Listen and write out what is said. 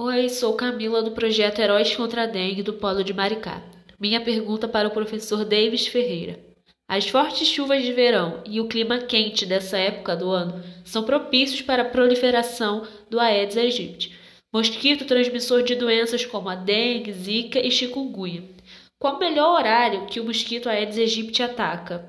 Oi, sou Camila do projeto Heróis contra a Dengue do Polo de Maricá. Minha pergunta para o professor Davis Ferreira. As fortes chuvas de verão e o clima quente dessa época do ano são propícios para a proliferação do Aedes aegypti, mosquito transmissor de doenças como a dengue, zika e chikungunya. Qual o melhor horário que o mosquito Aedes aegypti ataca?